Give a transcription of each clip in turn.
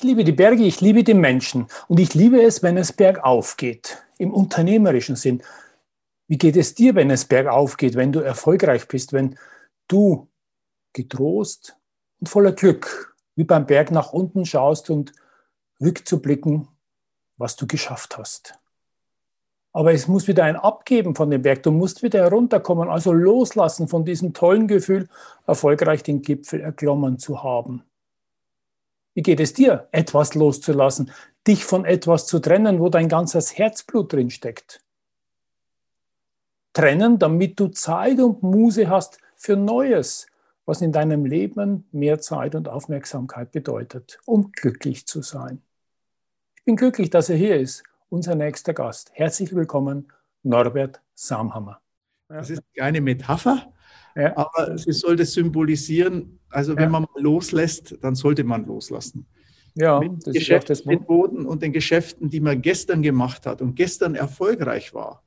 Ich liebe die Berge, ich liebe die Menschen und ich liebe es, wenn es bergauf geht, im unternehmerischen Sinn. Wie geht es dir, wenn es bergauf geht, wenn du erfolgreich bist, wenn du getrost und voller Glück wie beim Berg nach unten schaust und rückzublicken, was du geschafft hast. Aber es muss wieder ein Abgeben von dem Berg. Du musst wieder herunterkommen, also loslassen von diesem tollen Gefühl, erfolgreich den Gipfel erklommen zu haben. Wie geht es dir, etwas loszulassen, dich von etwas zu trennen, wo dein ganzes Herzblut drin steckt? Trennen, damit du Zeit und Muse hast für Neues, was in deinem Leben mehr Zeit und Aufmerksamkeit bedeutet, um glücklich zu sein. Ich bin glücklich, dass er hier ist, unser nächster Gast. Herzlich willkommen, Norbert Samhammer. Das ist eine Metapher, ja. aber sie sollte symbolisieren, also wenn ja. man loslässt, dann sollte man loslassen. Ja, mit das Geschäft, ist das Boden und den Geschäften, die man gestern gemacht hat und gestern erfolgreich war.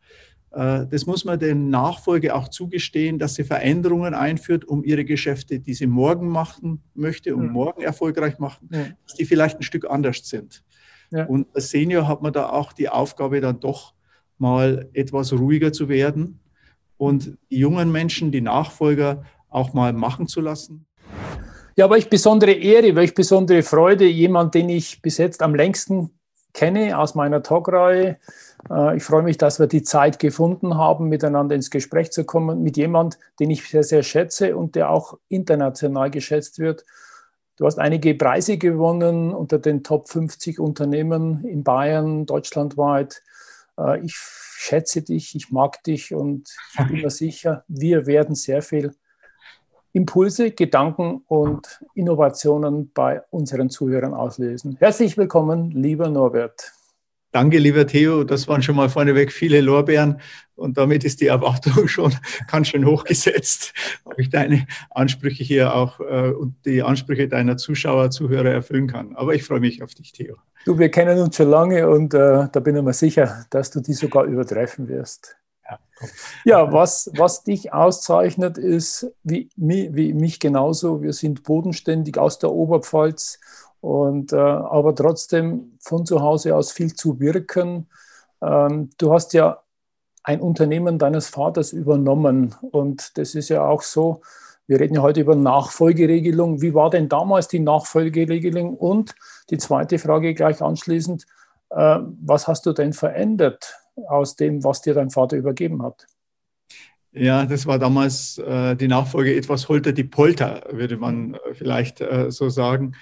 Äh, das muss man den Nachfolge auch zugestehen, dass sie Veränderungen einführt, um ihre Geschäfte, die sie morgen machen möchte und ja. morgen erfolgreich machen, dass die vielleicht ein Stück anders sind. Ja. Und als Senior hat man da auch die Aufgabe, dann doch mal etwas ruhiger zu werden und die jungen Menschen, die Nachfolger auch mal machen zu lassen. Ja, ich besondere Ehre, weil ich besondere Freude, jemand, den ich bis jetzt am längsten kenne aus meiner Talkreihe. Äh, ich freue mich, dass wir die Zeit gefunden haben, miteinander ins Gespräch zu kommen mit jemand, den ich sehr, sehr schätze und der auch international geschätzt wird. Du hast einige Preise gewonnen unter den Top 50 Unternehmen in Bayern, deutschlandweit. Äh, ich schätze dich, ich mag dich und ich bin mir sicher, wir werden sehr viel Impulse, Gedanken und Innovationen bei unseren Zuhörern auslösen. Herzlich willkommen, lieber Norbert. Danke, lieber Theo. Das waren schon mal vorneweg viele Lorbeeren und damit ist die Erwartung schon ganz schön hochgesetzt, ob ich deine Ansprüche hier auch äh, und die Ansprüche deiner Zuschauer, Zuhörer erfüllen kann. Aber ich freue mich auf dich, Theo. Du, wir kennen uns schon lange und äh, da bin ich mir sicher, dass du die sogar übertreffen wirst. Ja, was, was dich auszeichnet, ist, wie, wie mich genauso, wir sind bodenständig aus der Oberpfalz und äh, aber trotzdem von zu Hause aus viel zu wirken. Ähm, du hast ja ein Unternehmen deines Vaters übernommen und das ist ja auch so, wir reden ja heute über Nachfolgeregelung. Wie war denn damals die Nachfolgeregelung? Und die zweite Frage gleich anschließend, äh, was hast du denn verändert? aus dem, was dir dein Vater übergeben hat. Ja, das war damals äh, die Nachfolge etwas holter die Polter, würde man äh, vielleicht äh, so sagen.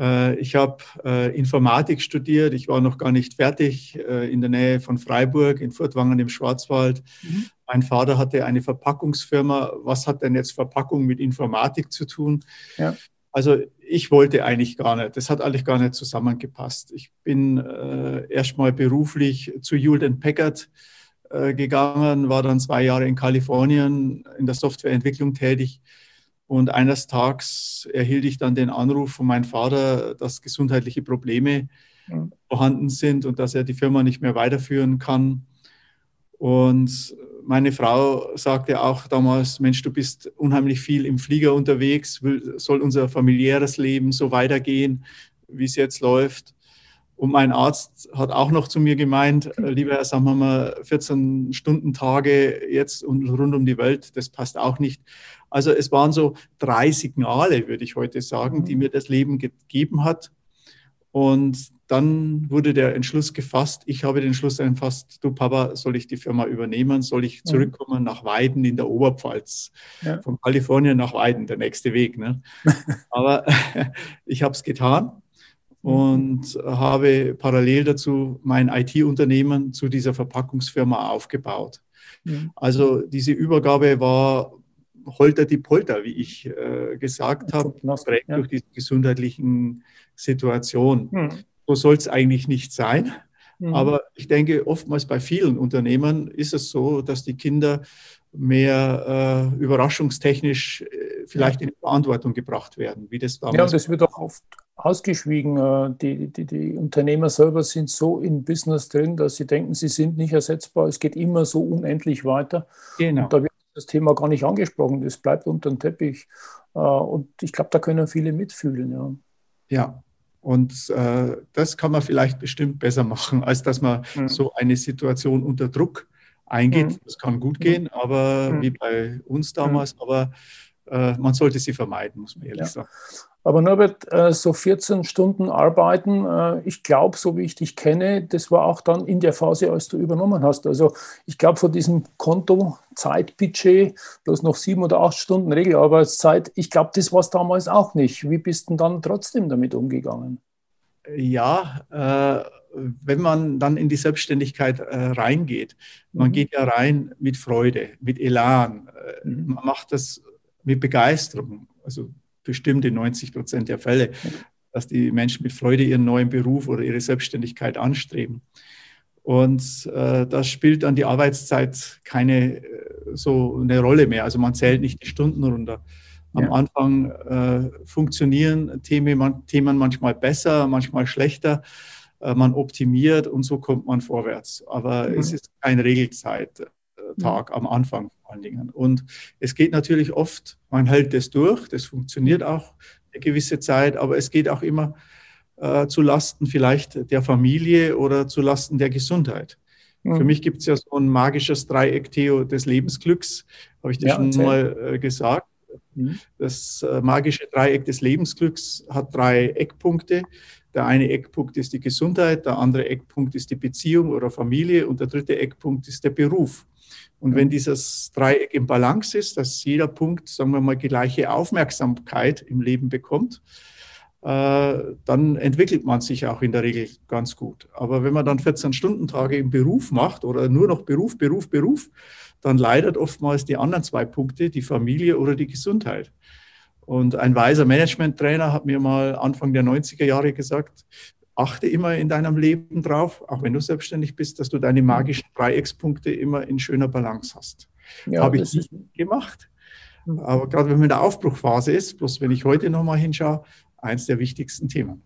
Äh, ich habe äh, Informatik studiert, ich war noch gar nicht fertig äh, in der Nähe von Freiburg, in Furtwangen im Schwarzwald. Mhm. Mein Vater hatte eine Verpackungsfirma. Was hat denn jetzt Verpackung mit Informatik zu tun? Ja. Also ich wollte eigentlich gar nicht. Das hat eigentlich gar nicht zusammengepasst. Ich bin äh, erstmal beruflich zu Hewlett Packard äh, gegangen, war dann zwei Jahre in Kalifornien in der Softwareentwicklung tätig. Und eines Tages erhielt ich dann den Anruf von meinem Vater, dass gesundheitliche Probleme mhm. vorhanden sind und dass er die Firma nicht mehr weiterführen kann. Und meine Frau sagte auch damals, Mensch, du bist unheimlich viel im Flieger unterwegs, soll unser familiäres Leben so weitergehen, wie es jetzt läuft? Und mein Arzt hat auch noch zu mir gemeint, äh, lieber Herr Samhammer, 14 Stunden Tage jetzt und rund um die Welt, das passt auch nicht. Also es waren so drei Signale, würde ich heute sagen, die mhm. mir das Leben gegeben hat. Und dann wurde der Entschluss gefasst, ich habe den Entschluss gefasst, du Papa, soll ich die Firma übernehmen, soll ich zurückkommen nach Weiden in der Oberpfalz, ja. von Kalifornien nach Weiden, der nächste Weg. Ne? Aber ich habe es getan und habe parallel dazu mein IT-Unternehmen zu dieser Verpackungsfirma aufgebaut. Also diese Übergabe war holter die Polter, wie ich äh, gesagt habe, geprägt ja. durch die gesundheitlichen Situationen. Hm. So soll es eigentlich nicht sein. Mhm. Aber ich denke, oftmals bei vielen Unternehmern ist es so, dass die Kinder mehr äh, überraschungstechnisch äh, vielleicht in Verantwortung gebracht werden, wie das damals. Ja, das wird auch oft ausgeschwiegen. Äh, die, die, die Unternehmer selber sind so im Business drin, dass sie denken, sie sind nicht ersetzbar. Es geht immer so unendlich weiter. Genau. Und da wird das Thema gar nicht angesprochen. Das bleibt unter dem Teppich. Äh, und ich glaube, da können viele mitfühlen. Ja. Ja, und äh, das kann man vielleicht bestimmt besser machen, als dass man mhm. so eine Situation unter Druck eingeht. Mhm. Das kann gut gehen, aber mhm. wie bei uns damals, aber äh, man sollte sie vermeiden, muss man ehrlich ja. sagen. Aber Norbert, äh, so 14 Stunden arbeiten, äh, ich glaube, so wie ich dich kenne, das war auch dann in der Phase, als du übernommen hast. Also ich glaube, von diesem Konto, Zeitbudget, bloß noch sieben oder acht Stunden Regelarbeitszeit, ich glaube, das war es damals auch nicht. Wie bist du dann trotzdem damit umgegangen? Ja, äh, wenn man dann in die Selbstständigkeit äh, reingeht, man mhm. geht ja rein mit Freude, mit Elan, äh, mhm. man macht das mit Begeisterung. Also bestimmt in 90 Prozent der Fälle, dass die Menschen mit Freude ihren neuen Beruf oder ihre Selbstständigkeit anstreben. Und äh, da spielt dann die Arbeitszeit keine äh, so eine Rolle mehr. Also man zählt nicht die Stunden runter. Am ja. Anfang äh, funktionieren Themen, Themen manchmal besser, manchmal schlechter. Äh, man optimiert und so kommt man vorwärts. Aber mhm. es ist kein Regelzeit. Tag am Anfang vor allen Dingen. Und es geht natürlich oft, man hält das durch, das funktioniert auch eine gewisse Zeit, aber es geht auch immer äh, zu Lasten vielleicht der Familie oder zu Lasten der Gesundheit. Mhm. Für mich gibt es ja so ein magisches Dreieck, Theo, des Lebensglücks, habe ich dir ja, schon erzähl. mal äh, gesagt. Mhm. Das äh, magische Dreieck des Lebensglücks hat drei Eckpunkte. Der eine Eckpunkt ist die Gesundheit, der andere Eckpunkt ist die Beziehung oder Familie und der dritte Eckpunkt ist der Beruf. Und wenn dieses Dreieck im Balance ist, dass jeder Punkt, sagen wir mal, gleiche Aufmerksamkeit im Leben bekommt, äh, dann entwickelt man sich auch in der Regel ganz gut. Aber wenn man dann 14-Stunden-Tage im Beruf macht oder nur noch Beruf, Beruf, Beruf, dann leidet oftmals die anderen zwei Punkte, die Familie oder die Gesundheit. Und ein weiser Management-Trainer hat mir mal Anfang der 90er Jahre gesagt, achte immer in deinem Leben drauf, auch wenn du selbstständig bist, dass du deine magischen Dreieckspunkte immer in schöner Balance hast. Ja, Habe ich nicht gemacht. Aber gerade wenn man in der Aufbruchphase ist, bloß wenn ich heute nochmal hinschaue, eins der wichtigsten Themen.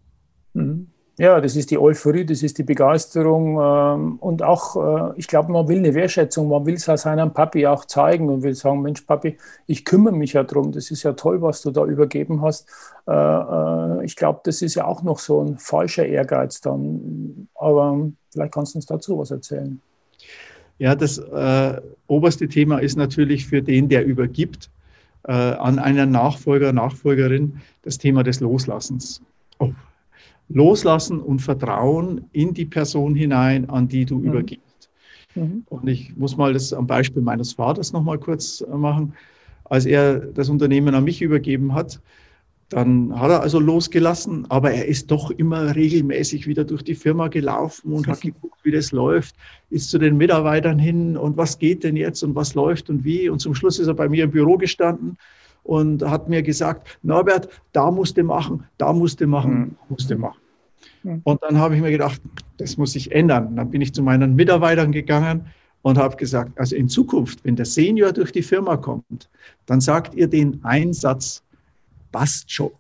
Mhm. Ja, das ist die Euphorie, das ist die Begeisterung ähm, und auch, äh, ich glaube, man will eine Wertschätzung, man will es seinem Papi auch zeigen und will sagen, Mensch, Papi, ich kümmere mich ja drum, das ist ja toll, was du da übergeben hast. Äh, äh, ich glaube, das ist ja auch noch so ein falscher Ehrgeiz dann, aber vielleicht kannst du uns dazu was erzählen. Ja, das äh, oberste Thema ist natürlich für den, der übergibt, äh, an einen Nachfolger, Nachfolgerin, das Thema des Loslassens. Oh Loslassen und Vertrauen in die Person hinein, an die du mhm. übergibst. Mhm. Und ich muss mal das am Beispiel meines Vaters noch mal kurz äh, machen. Als er das Unternehmen an mich übergeben hat, dann hat er also losgelassen, aber er ist doch immer regelmäßig wieder durch die Firma gelaufen und hat geguckt, wie das läuft, ist zu den Mitarbeitern hin und was geht denn jetzt und was läuft und wie. Und zum Schluss ist er bei mir im Büro gestanden und hat mir gesagt, Norbert, da musst du machen, da musst du machen, mhm. musst du machen. Mhm. Und dann habe ich mir gedacht, das muss sich ändern. Dann bin ich zu meinen Mitarbeitern gegangen und habe gesagt, also in Zukunft, wenn der Senior durch die Firma kommt, dann sagt ihr den Einsatz, passt schon.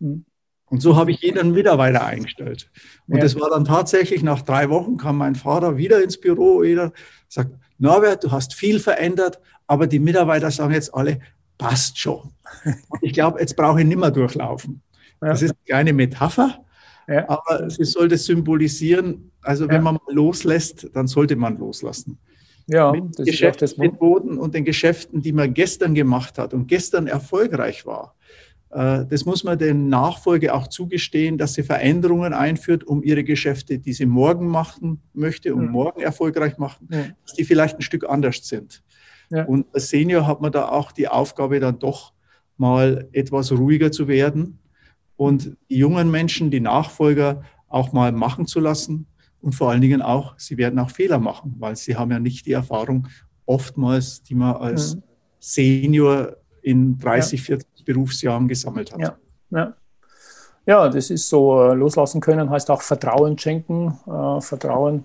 Mhm. Und so habe ich jeden Mitarbeiter eingestellt. Und ja. das war dann tatsächlich, nach drei Wochen kam mein Vater wieder ins Büro, jeder sagt, Norbert, du hast viel verändert, aber die Mitarbeiter sagen jetzt alle, passt schon. Und ich glaube, jetzt brauche ich nicht mehr durchlaufen. Das ist eine kleine Metapher, ja. aber sie sollte symbolisieren, also wenn ja. man loslässt, dann sollte man loslassen. Ja, mit das Geschäftsmethoden und den Geschäften, die man gestern gemacht hat und gestern erfolgreich war. Äh, das muss man den Nachfolge auch zugestehen, dass sie Veränderungen einführt, um ihre Geschäfte, die sie morgen machen möchte, um mhm. morgen erfolgreich machen, mhm. dass die vielleicht ein Stück anders sind. Ja. Und als Senior hat man da auch die Aufgabe, dann doch mal etwas ruhiger zu werden und die jungen Menschen, die Nachfolger, auch mal machen zu lassen. Und vor allen Dingen auch, sie werden auch Fehler machen, weil sie haben ja nicht die Erfahrung oftmals, die man als mhm. Senior in 30, ja. 40 Berufsjahren gesammelt hat. Ja, ja. ja das ist so, äh, loslassen können heißt auch Vertrauen schenken, äh, Vertrauen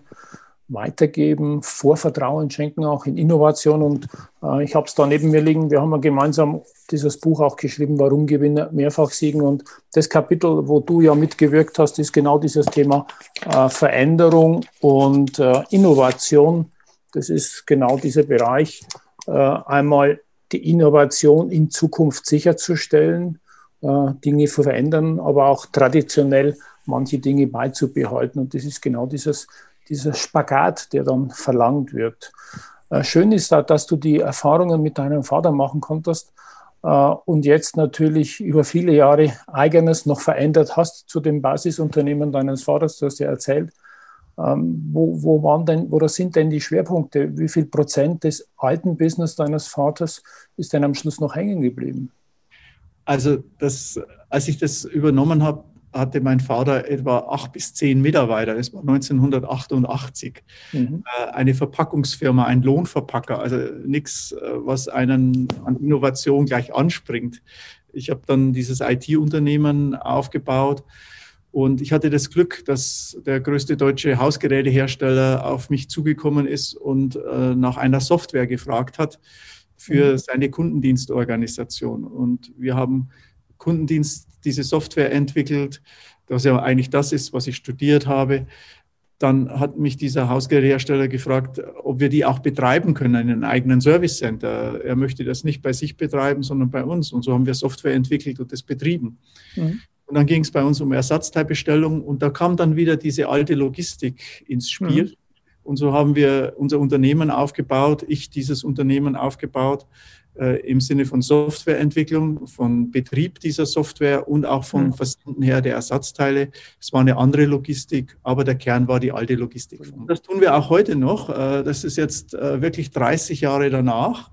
weitergeben, Vorvertrauen schenken, auch in Innovation. Und äh, ich habe es da neben mir liegen. Wir haben ja gemeinsam dieses Buch auch geschrieben, Warum Gewinner mehrfach siegen. Und das Kapitel, wo du ja mitgewirkt hast, ist genau dieses Thema äh, Veränderung und äh, Innovation. Das ist genau dieser Bereich. Äh, einmal die Innovation in Zukunft sicherzustellen, äh, Dinge zu verändern, aber auch traditionell manche Dinge beizubehalten. Und das ist genau dieses dieser Spagat, der dann verlangt wird. Äh, schön ist da, dass du die Erfahrungen mit deinem Vater machen konntest äh, und jetzt natürlich über viele Jahre eigenes noch verändert hast zu dem Basisunternehmen deines Vaters, du hast ja erzählt. Ähm, wo, wo waren denn, oder sind denn die Schwerpunkte? Wie viel Prozent des alten Business deines Vaters ist denn am Schluss noch hängen geblieben? Also das, als ich das übernommen habe, hatte mein Vater etwa acht bis zehn Mitarbeiter. Das war 1988. Mhm. Äh, eine Verpackungsfirma, ein Lohnverpacker, also nichts, äh, was einen an Innovation gleich anspringt. Ich habe dann dieses IT-Unternehmen aufgebaut und ich hatte das Glück, dass der größte deutsche Hausgerätehersteller auf mich zugekommen ist und äh, nach einer Software gefragt hat für mhm. seine Kundendienstorganisation. Und wir haben Kundendienst diese Software entwickelt, das ja eigentlich das ist, was ich studiert habe. Dann hat mich dieser Hausgerätehersteller gefragt, ob wir die auch betreiben können in einem eigenen Service Center. Er möchte das nicht bei sich betreiben, sondern bei uns. Und so haben wir Software entwickelt und das betrieben. Mhm. Und dann ging es bei uns um Ersatzteilbestellung und da kam dann wieder diese alte Logistik ins Spiel. Mhm. Und so haben wir unser Unternehmen aufgebaut, ich dieses Unternehmen aufgebaut im Sinne von Softwareentwicklung, von Betrieb dieser Software und auch vom mhm. Versenden her der Ersatzteile. Es war eine andere Logistik, aber der Kern war die alte Logistik. Das tun wir auch heute noch. Äh, das ist jetzt äh, wirklich 30 Jahre danach.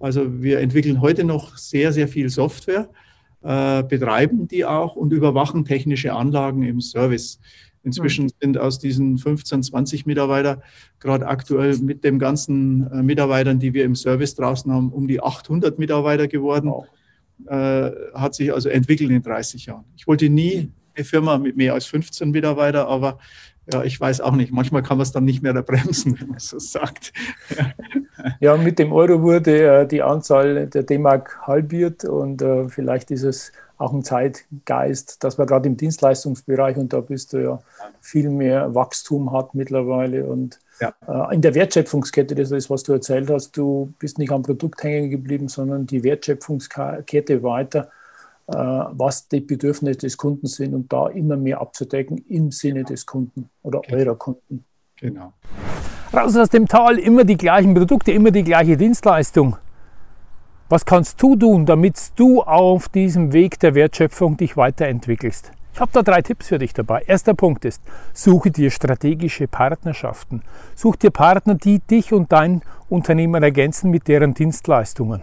Also wir entwickeln heute noch sehr, sehr viel Software, äh, betreiben die auch und überwachen technische Anlagen im Service. Inzwischen sind aus diesen 15, 20 Mitarbeiter gerade aktuell mit den ganzen äh, Mitarbeitern, die wir im Service draußen haben, um die 800 Mitarbeiter geworden. Wow. Äh, hat sich also entwickelt in 30 Jahren. Ich wollte nie eine Firma mit mehr als 15 Mitarbeitern, aber ja, ich weiß auch nicht. Manchmal kann man es dann nicht mehr bremsen, wenn man so sagt. Ja, mit dem Euro wurde äh, die Anzahl der D-Mark halbiert und äh, vielleicht ist es auch ein Zeitgeist, dass man gerade im Dienstleistungsbereich, und da bist du ja viel mehr Wachstum hat mittlerweile und ja. äh, in der Wertschöpfungskette, das ist, was du erzählt hast, du bist nicht am Produkt hängen geblieben, sondern die Wertschöpfungskette weiter, äh, was die Bedürfnisse des Kunden sind und da immer mehr abzudecken im Sinne des Kunden oder genau. eurer Kunden. Genau. Raus aus dem Tal, immer die gleichen Produkte, immer die gleiche Dienstleistung. Was kannst du tun, damit du auf diesem Weg der Wertschöpfung dich weiterentwickelst? Ich habe da drei Tipps für dich dabei. Erster Punkt ist, suche dir strategische Partnerschaften. Such dir Partner, die dich und dein Unternehmen ergänzen mit deren Dienstleistungen.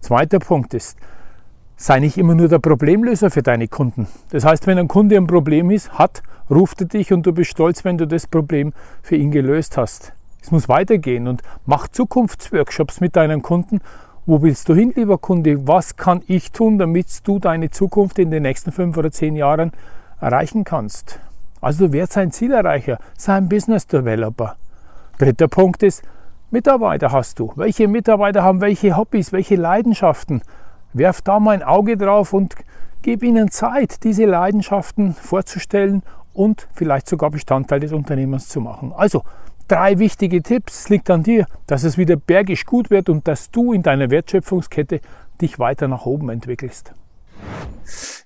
Zweiter Punkt ist, sei nicht immer nur der Problemlöser für deine Kunden. Das heißt, wenn ein Kunde ein Problem ist, hat, ruft er dich und du bist stolz, wenn du das Problem für ihn gelöst hast. Es muss weitergehen und mach Zukunftsworkshops mit deinen Kunden wo willst du hin, lieber Kunde? Was kann ich tun, damit du deine Zukunft in den nächsten fünf oder zehn Jahren erreichen kannst? Also du wirst ein Zielerreicher, sei ein Business Developer. Dritter Punkt ist, Mitarbeiter hast du. Welche Mitarbeiter haben welche Hobbys, welche Leidenschaften? Werf da mal ein Auge drauf und gib ihnen Zeit, diese Leidenschaften vorzustellen und vielleicht sogar Bestandteil des Unternehmens zu machen. Also drei wichtige Tipps. Es liegt an dir, dass es wieder bergisch gut wird und dass du in deiner Wertschöpfungskette dich weiter nach oben entwickelst.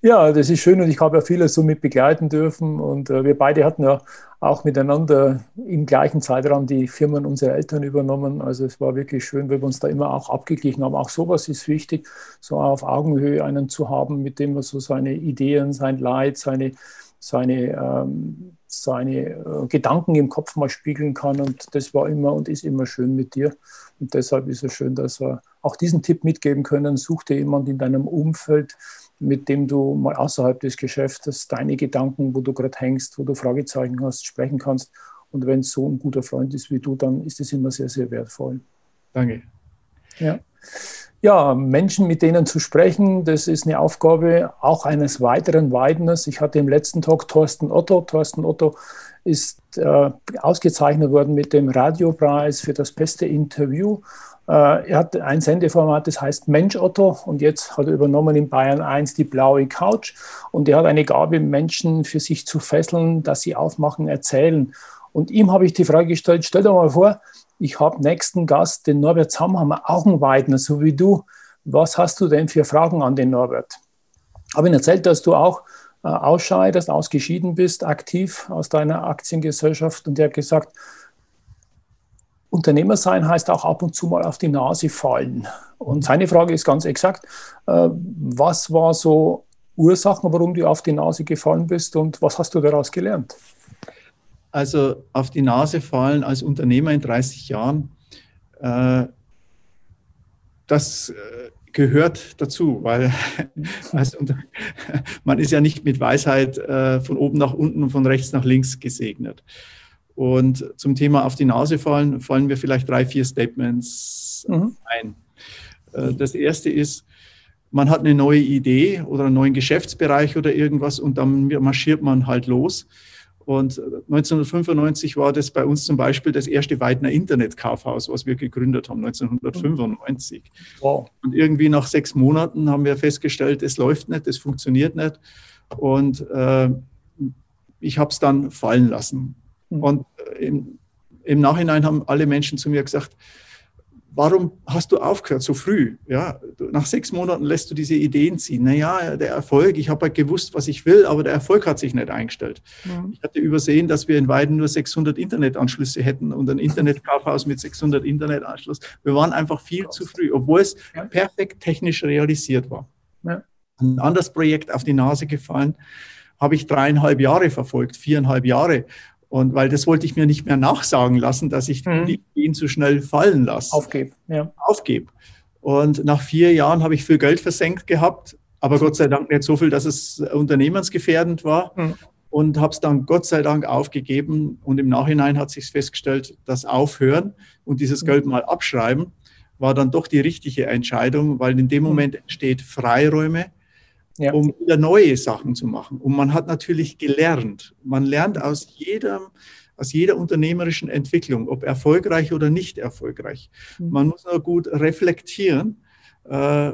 Ja, das ist schön und ich habe ja vieles so mit begleiten dürfen und äh, wir beide hatten ja auch miteinander im gleichen Zeitraum die Firmen unserer Eltern übernommen. Also es war wirklich schön, weil wir uns da immer auch abgeglichen haben. Auch sowas ist wichtig, so auf Augenhöhe einen zu haben, mit dem man so seine Ideen, sein Leid, seine, seine ähm, seine äh, Gedanken im Kopf mal spiegeln kann. Und das war immer und ist immer schön mit dir. Und deshalb ist es schön, dass wir auch diesen Tipp mitgeben können. Such dir jemanden in deinem Umfeld, mit dem du mal außerhalb des Geschäftes deine Gedanken, wo du gerade hängst, wo du Fragezeichen hast, sprechen kannst. Und wenn es so ein guter Freund ist wie du, dann ist es immer sehr, sehr wertvoll. Danke. Ja. Ja, Menschen, mit denen zu sprechen, das ist eine Aufgabe auch eines weiteren Weidners. Ich hatte im letzten Talk Thorsten Otto. Thorsten Otto ist äh, ausgezeichnet worden mit dem Radiopreis für das beste Interview. Äh, er hat ein Sendeformat, das heißt Mensch Otto und jetzt hat er übernommen in Bayern 1 die blaue Couch und er hat eine Gabe, Menschen für sich zu fesseln, dass sie aufmachen, erzählen. Und ihm habe ich die Frage gestellt, stell dir mal vor, ich habe nächsten Gast, den Norbert Zamhammer, auch einen Weidner, so wie du. Was hast du denn für Fragen an den Norbert? Habe ihn erzählt, dass du auch äh, ausscheidest, ausgeschieden bist, aktiv aus deiner Aktiengesellschaft. Und er hat gesagt, Unternehmer sein heißt auch ab und zu mal auf die Nase fallen. Und seine Frage ist ganz exakt, äh, was war so Ursachen, warum du auf die Nase gefallen bist und was hast du daraus gelernt? Also auf die Nase fallen als Unternehmer in 30 Jahren, äh, das äh, gehört dazu, weil also, man ist ja nicht mit Weisheit äh, von oben nach unten und von rechts nach links gesegnet. Und zum Thema auf die Nase fallen, fallen mir vielleicht drei, vier Statements mhm. ein. Äh, das erste ist, man hat eine neue Idee oder einen neuen Geschäftsbereich oder irgendwas und dann marschiert man halt los. Und 1995 war das bei uns zum Beispiel das erste Weidner Internetkaufhaus, was wir gegründet haben, 1995. Wow. Und irgendwie nach sechs Monaten haben wir festgestellt, es läuft nicht, es funktioniert nicht. Und äh, ich habe es dann fallen lassen. Mhm. Und äh, im, im Nachhinein haben alle Menschen zu mir gesagt, warum hast du aufgehört so früh? Ja, nach sechs Monaten lässt du diese Ideen ziehen. Naja, der Erfolg, ich habe halt gewusst, was ich will, aber der Erfolg hat sich nicht eingestellt. Mhm. Ich hatte übersehen, dass wir in Weiden nur 600 Internetanschlüsse hätten und ein Internetkaufhaus mit 600 Internetanschluss. Wir waren einfach viel zu früh, obwohl es ja. perfekt technisch realisiert war. Ja. Ein anderes Projekt auf die Nase gefallen, habe ich dreieinhalb Jahre verfolgt, viereinhalb Jahre. Und weil das wollte ich mir nicht mehr nachsagen lassen, dass ich mhm. Ideen zu schnell fallen lasse. Aufgebe, ja. Aufgebe. Und nach vier Jahren habe ich viel Geld versenkt gehabt, aber Gott sei Dank nicht so viel, dass es unternehmensgefährdend war. Mhm. Und habe es dann Gott sei Dank aufgegeben. Und im Nachhinein hat sich festgestellt, das Aufhören und dieses mhm. Geld mal abschreiben war dann doch die richtige Entscheidung, weil in dem mhm. Moment entsteht Freiräume, ja. um wieder neue Sachen zu machen. Und man hat natürlich gelernt. Man lernt aus jedem, aus jeder unternehmerischen Entwicklung, ob erfolgreich oder nicht erfolgreich. Mhm. Man muss nur gut reflektieren äh,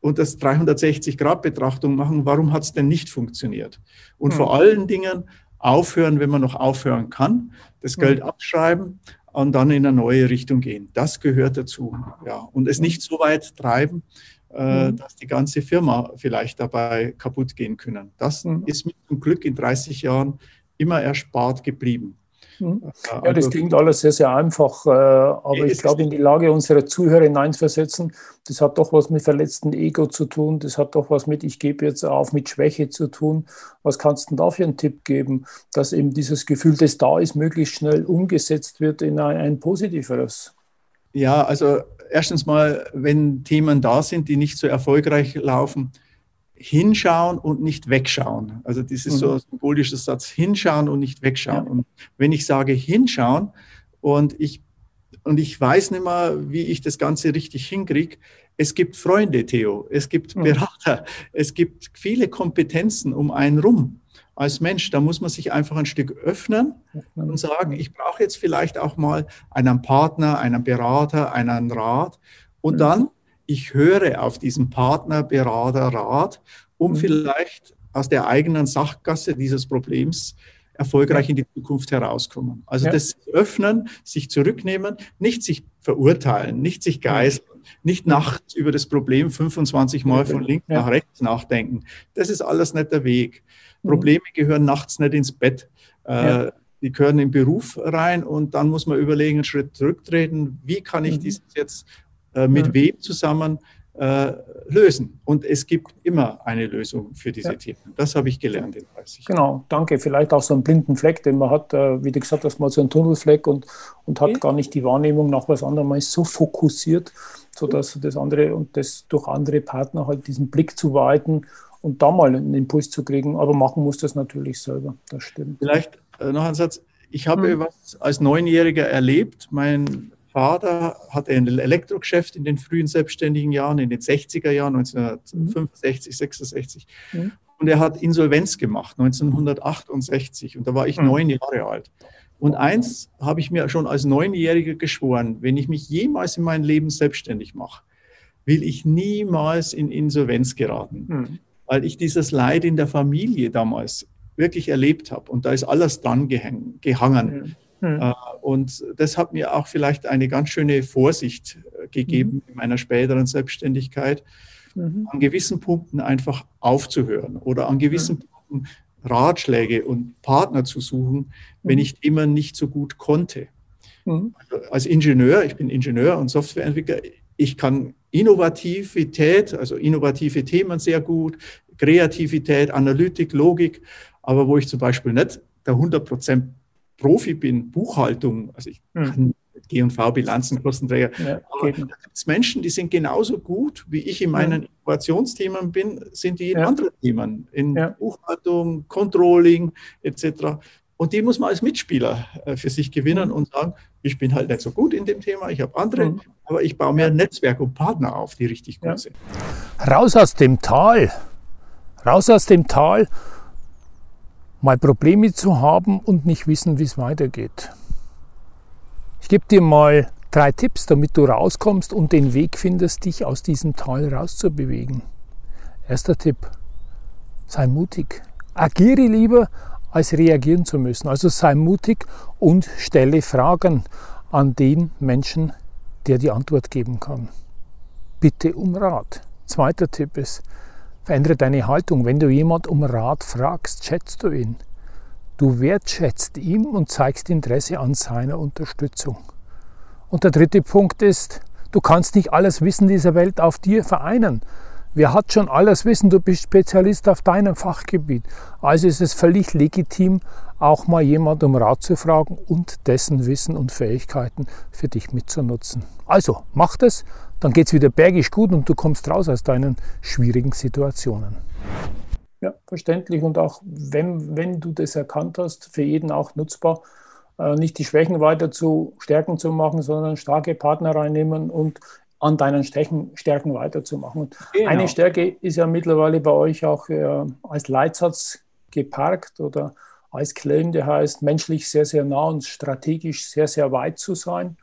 und das 360-Grad-Betrachtung machen, warum hat es denn nicht funktioniert? Und mhm. vor allen Dingen aufhören, wenn man noch aufhören kann, das Geld mhm. abschreiben und dann in eine neue Richtung gehen. Das gehört dazu. Ja. Und es nicht so weit treiben, äh, mhm. dass die ganze Firma vielleicht dabei kaputt gehen können. Das mhm. ist mir zum Glück in 30 Jahren immer erspart geblieben. Mhm. Äh, ja, das also klingt alles sehr, sehr einfach, äh, aber ich glaube, in die Lage unserer Zuhörer hineinversetzen, das hat doch was mit verletztem Ego zu tun, das hat doch was mit, ich gebe jetzt auf, mit Schwäche zu tun. Was kannst du denn da für einen Tipp geben, dass eben dieses Gefühl, das da ist, möglichst schnell umgesetzt wird in ein, ein positiveres? Ja, also erstens mal, wenn Themen da sind, die nicht so erfolgreich laufen, hinschauen und nicht wegschauen. Also das ist mhm. so ein symbolischer Satz, hinschauen und nicht wegschauen. Ja. Und wenn ich sage hinschauen und ich, und ich weiß nicht mehr, wie ich das Ganze richtig hinkriege, es gibt Freunde, Theo, es gibt mhm. Berater, mhm. es gibt viele Kompetenzen um einen rum als Mensch. Da muss man sich einfach ein Stück öffnen und sagen, ich brauche jetzt vielleicht auch mal einen Partner, einen Berater, einen Rat. Und mhm. dann, ich höre auf diesen Partner, Berater, Rat, um mhm. vielleicht aus der eigenen Sachgasse dieses Problems erfolgreich in die Zukunft herauskommen. Also ja. das Öffnen, sich zurücknehmen, nicht sich verurteilen, nicht sich geißeln, nicht nachts über das Problem 25 Mal von links ja. nach rechts nachdenken. Das ist alles nicht der Weg. Mhm. Probleme gehören nachts nicht ins Bett. Äh, ja. Die gehören im Beruf rein und dann muss man überlegen, einen Schritt zurücktreten. Wie kann ich mhm. dieses jetzt äh, mit ja. wem zusammen äh, lösen? Und es gibt immer eine Lösung für diese ja. Themen. Das habe ich gelernt in 30 Jahren. Genau, danke. Vielleicht auch so einen blinden Fleck, den man hat, äh, wie du gesagt hast, mal so einen Tunnelfleck und, und hat okay. gar nicht die Wahrnehmung nach was anderem. Man ist so fokussiert, sodass das andere und das durch andere Partner halt diesen Blick zu weiten und da mal einen Impuls zu kriegen. Aber machen muss das natürlich selber, das stimmt. Vielleicht äh, noch ein Satz. Ich habe hm. was als Neunjähriger erlebt. Mein Vater hatte ein Elektrogeschäft in den frühen selbstständigen Jahren, in den 60er Jahren, 1965, 66. Mhm. Und er hat Insolvenz gemacht, 1968. Und da war ich mhm. neun Jahre alt. Und eins habe ich mir schon als Neunjähriger geschworen, wenn ich mich jemals in meinem Leben selbstständig mache, will ich niemals in Insolvenz geraten, mhm. Weil ich dieses Leid in der Familie damals wirklich erlebt habe. Und da ist alles dran gehangen. gehangen. Mhm. Und das hat mir auch vielleicht eine ganz schöne Vorsicht äh, gegeben mhm. in meiner späteren Selbstständigkeit, mhm. an gewissen Punkten einfach aufzuhören oder an gewissen Punkten Ratschläge und Partner zu suchen, wenn ich immer nicht so gut konnte. Mhm. Also als Ingenieur, ich bin Ingenieur und Softwareentwickler, ich kann Innovativität, also innovative Themen sehr gut, Kreativität, Analytik, Logik, aber wo ich zum Beispiel nicht der 100% Profi bin, Buchhaltung, also ich mhm. kann G&V, Bilanzen, Kostenträger. Ja, aber da gibt es Menschen, die sind genauso gut, wie ich in meinen ja. Innovationsthemen bin, sind die in ja. anderen Themen, in. Buchhaltung, Controlling etc. Und die muss man als Mitspieler äh, für sich gewinnen mhm. und sagen, ich bin halt nicht so gut in dem Thema, ich habe andere, mhm. aber ich baue mir ein Netzwerk und Partner auf, die richtig gut sind. Raus aus dem Tal, raus aus dem Tal, mal Probleme zu haben und nicht wissen, wie es weitergeht. Ich gebe dir mal drei Tipps, damit du rauskommst und den Weg findest, dich aus diesem Tal rauszubewegen. Erster Tipp, sei mutig. Agiere lieber, als reagieren zu müssen. Also sei mutig und stelle Fragen an den Menschen, der die Antwort geben kann. Bitte um Rat. Zweiter Tipp ist, verändere deine Haltung. Wenn du jemand um Rat fragst, schätzt du ihn. Du wertschätzt ihm und zeigst Interesse an seiner Unterstützung. Und der dritte Punkt ist, du kannst nicht alles Wissen dieser Welt auf dir vereinen. Wer hat schon alles Wissen? Du bist Spezialist auf deinem Fachgebiet. Also ist es völlig legitim, auch mal jemand um Rat zu fragen und dessen Wissen und Fähigkeiten für dich mitzunutzen. Also mach das, dann geht es wieder bergisch gut und du kommst raus aus deinen schwierigen Situationen. Ja, verständlich und auch wenn, wenn du das erkannt hast, für jeden auch nutzbar, äh, nicht die Schwächen weiter zu Stärken zu machen, sondern starke Partner reinnehmen und an deinen Stärken, Stärken weiterzumachen. Und genau. eine Stärke ist ja mittlerweile bei euch auch äh, als Leitsatz geparkt oder als Claim, der heißt, menschlich sehr, sehr nah und strategisch sehr, sehr weit zu sein.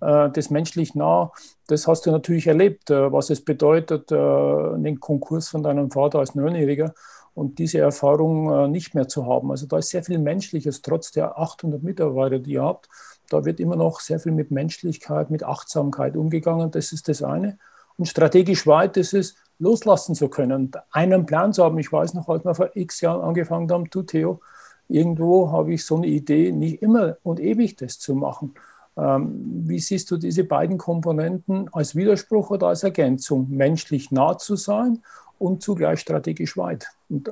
Äh, das menschlich nah, das hast du natürlich erlebt, äh, was es bedeutet, äh, den Konkurs von deinem Vater als Neunjähriger und diese Erfahrung äh, nicht mehr zu haben. Also da ist sehr viel Menschliches, trotz der 800 Mitarbeiter, die ihr habt. Da wird immer noch sehr viel mit Menschlichkeit, mit Achtsamkeit umgegangen. Das ist das eine. Und strategisch weit ist es, loslassen zu können, einen Plan zu haben. Ich weiß noch, als wir vor x Jahren angefangen haben, du Theo, irgendwo habe ich so eine Idee, nicht immer und ewig das zu machen. Ähm, wie siehst du diese beiden Komponenten als Widerspruch oder als Ergänzung? Menschlich nah zu sein und zugleich strategisch weit. Und,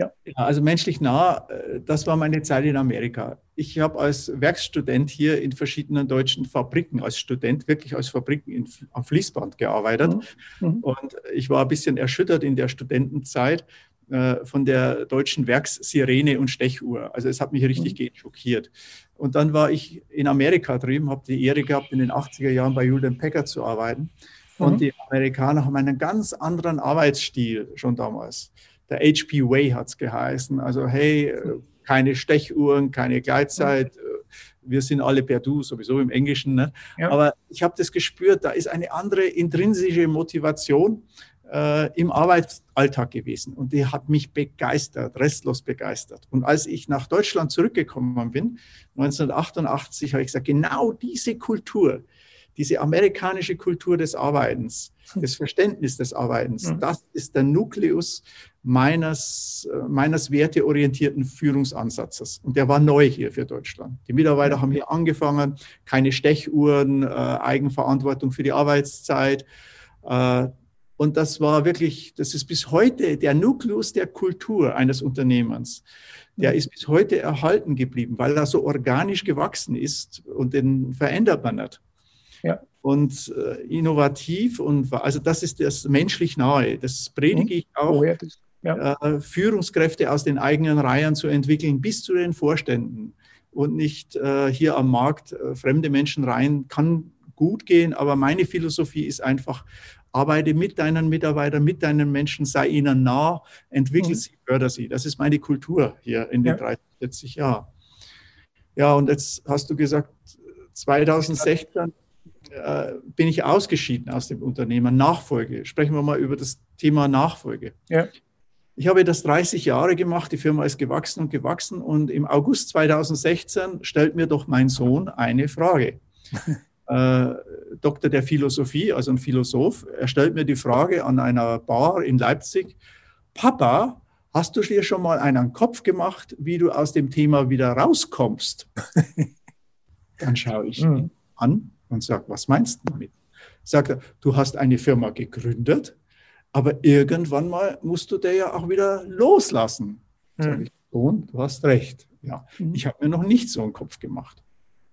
ja. ja. also menschlich nah, äh, das war meine Zeit in Amerika. Ich habe als Werkstudent hier in verschiedenen deutschen Fabriken, als Student wirklich als Fabriken in, am Fließband gearbeitet. Mhm. mhm. Und ich war ein bisschen erschüttert in der Studentenzeit äh, von der deutschen Werkssirene und Stechuhr. Also es hat mich richtig mhm. schockiert. Und dann war ich in Amerika drüben, habe die Ehre gehabt, in den 80er Jahren bei Julian Packard zu arbeiten. Und mhm. die Amerikaner haben einen ganz anderen Arbeitsstil schon damals. Der HP Way hat es geheißen. Also, hey, keine Stechuhren, keine Gleitzeit. Mhm. Wir sind alle per Du, sowieso im Englischen. Ne? Ja. Aber ich habe das gespürt, da ist eine andere intrinsische Motivation äh, im Arbeitsalltag gewesen. Und die hat mich begeistert, restlos begeistert. Und als ich nach Deutschland zurückgekommen bin, 1988, habe ich gesagt, genau diese Kultur, diese amerikanische Kultur des Arbeitens, das Verständnis des Arbeitens, mhm. das ist der Nukleus meines, äh, meines werteorientierten Führungsansatzes. Und der war neu hier für Deutschland. Die Mitarbeiter haben hier angefangen, keine Stechuhren, äh, Eigenverantwortung für die Arbeitszeit. Äh, und das war wirklich, das ist bis heute der Nukleus der Kultur eines Unternehmens. Der mhm. ist bis heute erhalten geblieben, weil er so organisch gewachsen ist und den verändert man nicht ja. und äh, innovativ und also das ist das menschlich nahe. Das predige ich auch. Oh, ja, das, ja. äh, Führungskräfte aus den eigenen Reihen zu entwickeln, bis zu den Vorständen und nicht äh, hier am Markt äh, fremde Menschen rein, kann gut gehen, aber meine Philosophie ist einfach, arbeite mit deinen Mitarbeitern, mit deinen Menschen, sei ihnen nah, entwickel mhm. sie, förder sie. Das ist meine Kultur hier in den ja. 30, 40 Jahren. Ja, und jetzt hast du gesagt, 2016 äh, bin ich ausgeschieden aus dem Unternehmen. Nachfolge. Sprechen wir mal über das Thema Nachfolge. Ja. Ich habe das 30 Jahre gemacht, die Firma ist gewachsen und gewachsen und im August 2016 stellt mir doch mein Sohn eine Frage. äh, Doktor der Philosophie, also ein Philosoph, er stellt mir die Frage an einer Bar in Leipzig, Papa, hast du dir schon mal einen Kopf gemacht, wie du aus dem Thema wieder rauskommst? Dann schaue ich ihn mhm. an und sage, was meinst du damit? Sagt er, du hast eine Firma gegründet, aber irgendwann mal musst du der ja auch wieder loslassen. Sag ich, und du hast recht. Ja, mhm. ich habe mir noch nicht so einen Kopf gemacht.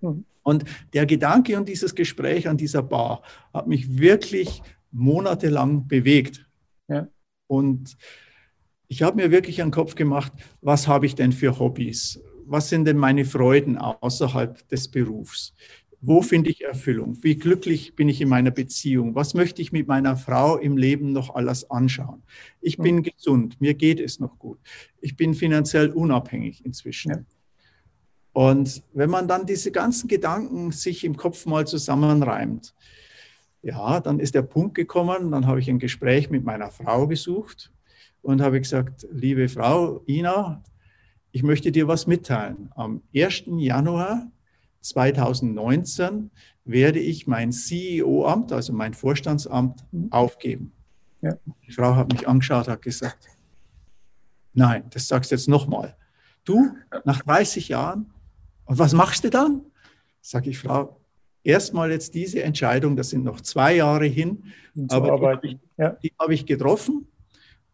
Mhm. Und der Gedanke und dieses Gespräch an dieser Bar hat mich wirklich monatelang bewegt. Ja. Und ich habe mir wirklich einen Kopf gemacht, was habe ich denn für Hobbys? Was sind denn meine Freuden außerhalb des Berufs? Wo finde ich Erfüllung? Wie glücklich bin ich in meiner Beziehung? Was möchte ich mit meiner Frau im Leben noch alles anschauen? Ich bin gesund, mir geht es noch gut. Ich bin finanziell unabhängig inzwischen. Ja. Und wenn man dann diese ganzen Gedanken sich im Kopf mal zusammenreimt, ja, dann ist der Punkt gekommen, dann habe ich ein Gespräch mit meiner Frau gesucht und habe gesagt, liebe Frau Ina, ich möchte dir was mitteilen. Am 1. Januar 2019 werde ich mein CEO-Amt, also mein Vorstandsamt, aufgeben. Ja. Die Frau hat mich angeschaut, hat gesagt, nein, das sagst du jetzt nochmal. Du, nach 30 Jahren, und was machst du dann? Sage ich, Frau, erstmal jetzt diese Entscheidung, das sind noch zwei Jahre hin, aber die habe ich, ja. hab ich getroffen.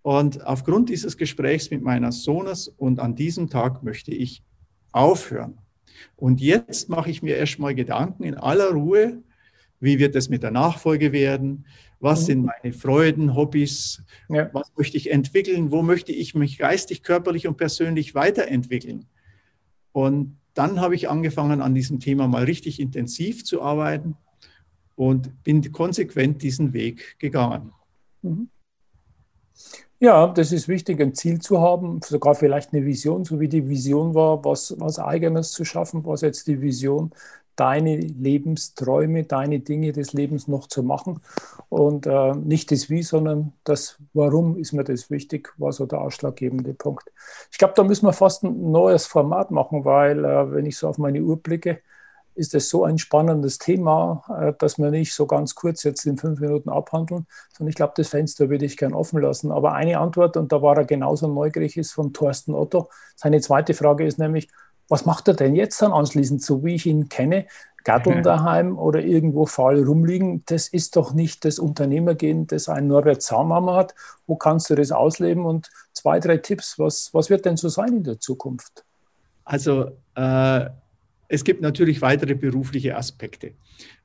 Und aufgrund dieses Gesprächs mit meiner Sohnes und an diesem Tag möchte ich aufhören. Und jetzt mache ich mir erstmal Gedanken in aller Ruhe, wie wird es mit der Nachfolge werden? Was mhm. sind meine Freuden, Hobbys? Ja. Was möchte ich entwickeln? Wo möchte ich mich geistig, körperlich und persönlich weiterentwickeln? Und dann habe ich angefangen, an diesem Thema mal richtig intensiv zu arbeiten und bin konsequent diesen Weg gegangen. Mhm. Ja, das ist wichtig, ein Ziel zu haben, sogar vielleicht eine Vision, so wie die Vision war, was, was eigenes zu schaffen, was jetzt die Vision deine Lebensträume, deine Dinge des Lebens noch zu machen. Und äh, nicht das Wie, sondern das Warum ist mir das wichtig, war so der ausschlaggebende Punkt. Ich glaube, da müssen wir fast ein neues Format machen, weil äh, wenn ich so auf meine Uhr blicke, ist es so ein spannendes Thema, äh, dass wir nicht so ganz kurz jetzt in fünf Minuten abhandeln, sondern ich glaube, das Fenster würde ich gern offen lassen. Aber eine Antwort, und da war er genauso neugierig, ist von Thorsten Otto. Seine zweite Frage ist nämlich, was macht er denn jetzt dann anschließend, so wie ich ihn kenne? Gatteln daheim oder irgendwo faul rumliegen, das ist doch nicht das Unternehmergehen, das ein Norbert Zaumhammer hat. Wo kannst du das ausleben? Und zwei, drei Tipps, was, was wird denn so sein in der Zukunft? Also äh, es gibt natürlich weitere berufliche Aspekte.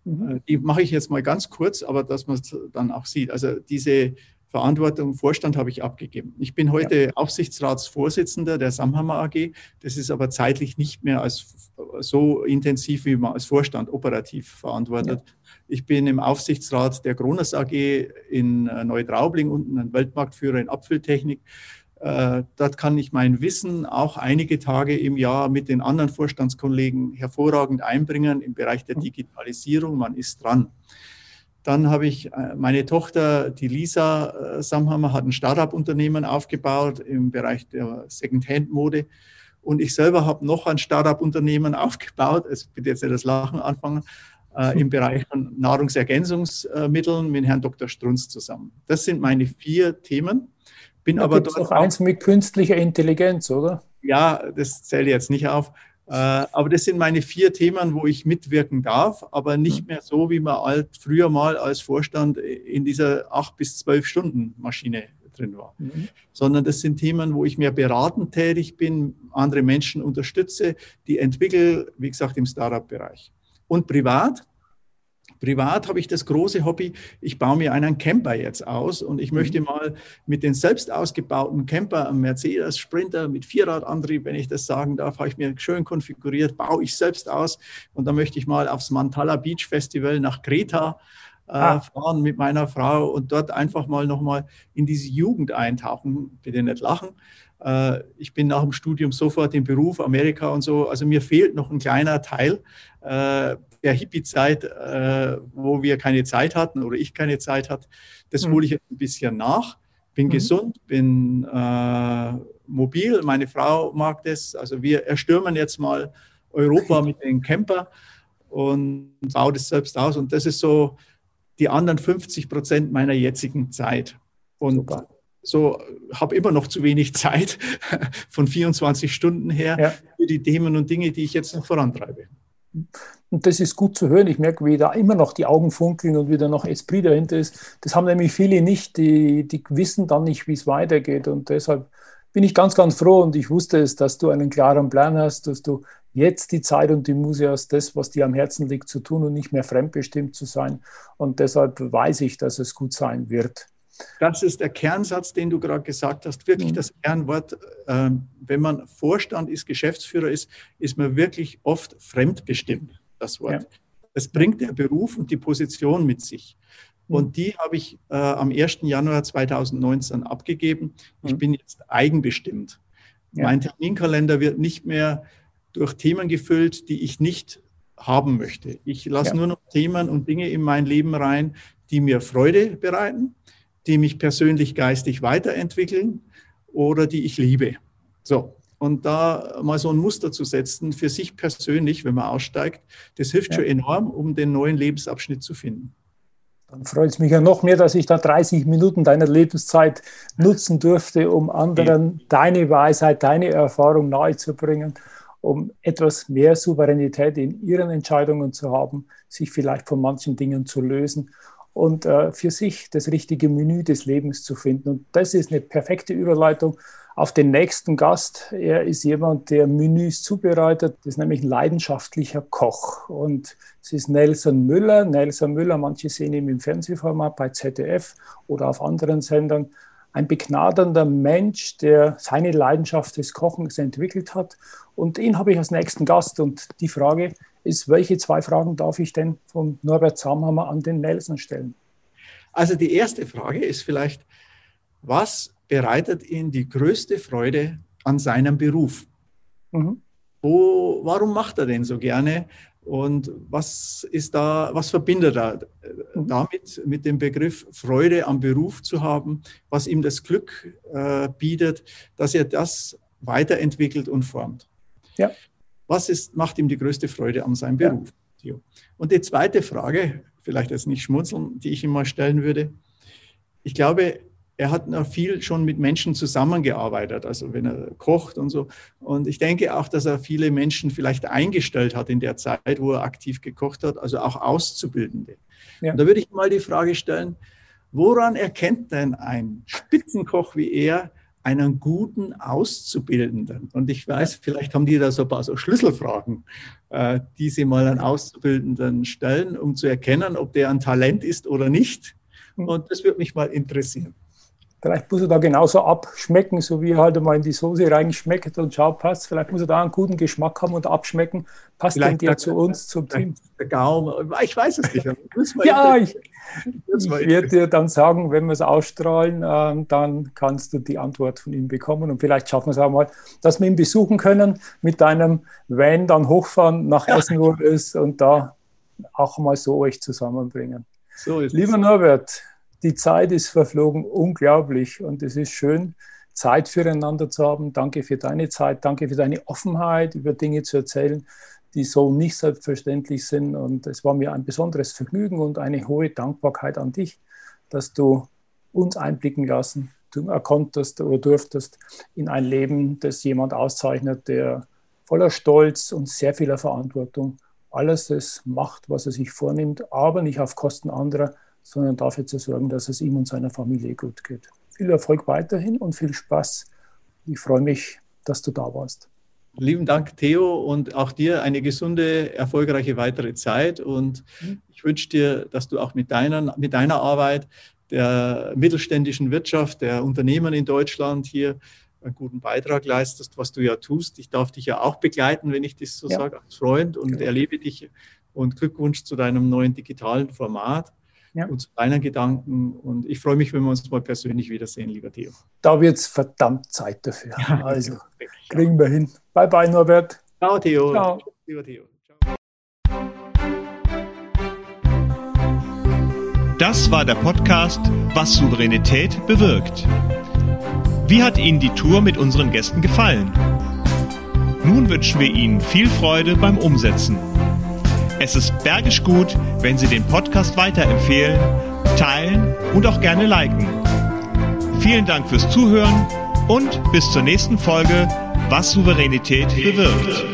Mhm. Äh, die mache ich jetzt mal ganz kurz, aber dass man es dann auch sieht. Also diese Verantwortung, Vorstand habe ich abgegeben. Ich bin heute ja. Aufsichtsratsvorsitzender der Samhammer AG. Das ist aber zeitlich nicht mehr als so intensiv, wie man als Vorstand operativ verantwortet. Ja. Ich bin im Aufsichtsrat der Kronos AG in äh, Neutraubling unten ein Weltmarktführer in Abfülltechnik. Äh, dort kann ich mein Wissen auch einige Tage im Jahr mit den anderen Vorstandskollegen hervorragend einbringen im Bereich der mhm. Digitalisierung. Man ist dran. Dann habe ich äh, meine Tochter, die Lisa äh, Samhammer, hat ein Startup-Unternehmen aufgebaut im Bereich der Second-Hand-Mode. Und ich selber habe noch ein Startup-Unternehmen aufgebaut, also bitte jetzt nicht das Lachen anfangen, äh, im Bereich von Nahrungsergänzungsmitteln mit Herrn Dr. Strunz zusammen. Das sind meine vier Themen. Bin da aber dort noch eins mit künstlicher Intelligenz, oder? Ja, das zähle ich jetzt nicht auf. Äh, aber das sind meine vier Themen, wo ich mitwirken darf, aber nicht mhm. mehr so, wie man alt, früher mal als Vorstand in dieser acht bis zwölf Stunden Maschine drin war, mhm. sondern das sind Themen, wo ich mehr beratend tätig bin, andere Menschen unterstütze, die entwickeln, wie gesagt, im Startup-Bereich. Und privat Privat habe ich das große Hobby, ich baue mir einen Camper jetzt aus und ich möchte mhm. mal mit den selbst ausgebauten Camper, einem Mercedes Sprinter mit Vierradantrieb, wenn ich das sagen darf, habe ich mir schön konfiguriert, baue ich selbst aus und dann möchte ich mal aufs Mantala Beach Festival nach Kreta äh, ah. fahren mit meiner Frau und dort einfach mal nochmal in diese Jugend eintauchen, bitte nicht lachen. Äh, ich bin nach dem Studium sofort im Beruf, Amerika und so. Also mir fehlt noch ein kleiner Teil der Hippie-Zeit, äh, wo wir keine Zeit hatten oder ich keine Zeit hatte. Das mhm. hole ich jetzt ein bisschen nach. Bin mhm. gesund, bin äh, mobil. Meine Frau mag das. Also wir erstürmen jetzt mal Europa mit dem Camper und bauen das selbst aus. Und das ist so die anderen 50 Prozent meiner jetzigen Zeit. Und Super so habe immer noch zu wenig Zeit von 24 Stunden her ja. für die Themen und Dinge, die ich jetzt noch vorantreibe. Und das ist gut zu hören. Ich merke, wie da immer noch die Augen funkeln und wie da noch Esprit dahinter ist. Das haben nämlich viele nicht, die, die wissen dann nicht, wie es weitergeht. Und deshalb bin ich ganz, ganz froh und ich wusste es, dass du einen klaren Plan hast, dass du jetzt die Zeit und die Muse hast, das, was dir am Herzen liegt, zu tun und nicht mehr fremdbestimmt zu sein. Und deshalb weiß ich, dass es gut sein wird. Das ist der Kernsatz, den du gerade gesagt hast, wirklich mhm. das Kernwort. Ähm, wenn man Vorstand ist, Geschäftsführer ist, ist man wirklich oft fremdbestimmt, das Wort. Ja. Das bringt der Beruf und die Position mit sich. Mhm. Und die habe ich äh, am 1. Januar 2019 abgegeben. Ich mhm. bin jetzt eigenbestimmt. Ja. Mein Terminkalender wird nicht mehr durch Themen gefüllt, die ich nicht haben möchte. Ich lasse ja. nur noch Themen und Dinge in mein Leben rein, die mir Freude bereiten, die mich persönlich geistig weiterentwickeln oder die ich liebe. So, und da mal so ein Muster zu setzen für sich persönlich, wenn man aussteigt, das hilft ja. schon enorm, um den neuen Lebensabschnitt zu finden. Dann freut es mich ja noch mehr, dass ich da 30 Minuten deiner Lebenszeit nutzen durfte, um anderen deine Weisheit, deine Erfahrung nahezubringen, um etwas mehr Souveränität in ihren Entscheidungen zu haben, sich vielleicht von manchen Dingen zu lösen und äh, für sich das richtige Menü des Lebens zu finden. Und das ist eine perfekte Überleitung auf den nächsten Gast. Er ist jemand, der Menüs zubereitet. Das ist nämlich ein leidenschaftlicher Koch. Und es ist Nelson Müller. Nelson Müller, manche sehen ihn im Fernsehformat bei ZDF oder auf anderen Sendern. Ein begnadender Mensch, der seine Leidenschaft des Kochens entwickelt hat. Und ihn habe ich als nächsten Gast. Und die Frage, ist, welche zwei Fragen darf ich denn von Norbert Samhammer an den Nelson stellen? Also die erste Frage ist vielleicht, was bereitet Ihnen die größte Freude an seinem Beruf? Mhm. Wo, warum macht er denn so gerne? Und was ist da, was verbindet er mhm. damit, mit dem Begriff Freude am Beruf zu haben, was ihm das Glück äh, bietet, dass er das weiterentwickelt und formt? Ja. Was ist, macht ihm die größte Freude an seinem Beruf? Ja. Und die zweite Frage, vielleicht jetzt nicht schmunzeln, die ich ihm mal stellen würde. Ich glaube, er hat noch viel schon mit Menschen zusammengearbeitet, also wenn er kocht und so. Und ich denke auch, dass er viele Menschen vielleicht eingestellt hat in der Zeit, wo er aktiv gekocht hat, also auch Auszubildende. Ja. Und da würde ich mal die Frage stellen, woran erkennt denn ein Spitzenkoch wie er, einen guten Auszubildenden. Und ich weiß, vielleicht haben die da so ein paar so Schlüsselfragen, äh, die sie mal an Auszubildenden stellen, um zu erkennen, ob der ein Talent ist oder nicht. Hm. Und das würde mich mal interessieren. Vielleicht muss er da genauso abschmecken, so wie er halt mal in die Soße reinschmeckt und schaut, passt. Vielleicht muss er da einen guten Geschmack haben und abschmecken. Passt Vielleicht denn der zu uns, zum Team? Der Gaumen, ich weiß es nicht. ja, ich, ich werde dir dann sagen, wenn wir es ausstrahlen, äh, dann kannst du die Antwort von ihm bekommen. Und vielleicht schaffen wir es auch mal, dass wir ihn besuchen können, mit deinem Van dann hochfahren nach Essen, wo er ist, und da auch mal so euch zusammenbringen. So Lieber es. Norbert, die Zeit ist verflogen, unglaublich. Und es ist schön, Zeit füreinander zu haben. Danke für deine Zeit, danke für deine Offenheit, über Dinge zu erzählen, die so nicht selbstverständlich sind. Und es war mir ein besonderes Vergnügen und eine hohe Dankbarkeit an dich, dass du uns einblicken lassen, du erkonntest oder durftest in ein Leben, das jemand auszeichnet, der voller Stolz und sehr vieler Verantwortung alles das macht, was er sich vornimmt, aber nicht auf Kosten anderer, sondern dafür zu sorgen, dass es ihm und seiner Familie gut geht. Viel Erfolg weiterhin und viel Spaß. Ich freue mich, dass du da warst. lieben Dank, Theo, und auch dir eine gesunde, erfolgreiche weitere Zeit. Und mhm. ich wünsche dir, dass du auch mit deiner, mit deiner Arbeit der mittelständischen Wirtschaft, der Unternehmen in Deutschland hier einen guten Beitrag leistest, was du ja tust. Ich darf dich ja auch begleiten, wenn ich das so ja. sage, als Freund und genau. erlebe dich. Und Glückwunsch zu deinem neuen digitalen Format ja. und zu deinen Gedanken. Und ich freue mich, wenn wir uns mal persönlich wiedersehen, lieber Theo. Da wird es verdammt Zeit dafür. Ja, also kriegen wir hin. Bye bye, Norbert. Ciao, Theo. Ciao. Lieber Theo. Das war der Podcast Was Souveränität bewirkt. Wie hat Ihnen die Tour mit unseren Gästen gefallen? Nun wünschen wir Ihnen viel Freude beim Umsetzen. Es ist bergisch gut, wenn Sie den Podcast weiterempfehlen, teilen und auch gerne liken. Vielen Dank fürs Zuhören und bis zur nächsten Folge, was Souveränität bewirkt.